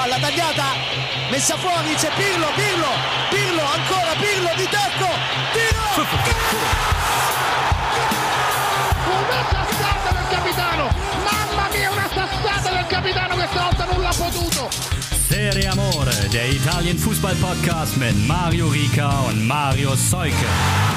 palla tagliata, messa fuori, c'è Pirlo, Pirlo, Pirlo, ancora Pirlo di tacco, tiro! Una sassata del capitano, mamma mia una sassata del capitano, questa volta non l'ha potuto! Serie Amore, der Italien Fußball Podcast mit Mario Rica und Mario Seuke.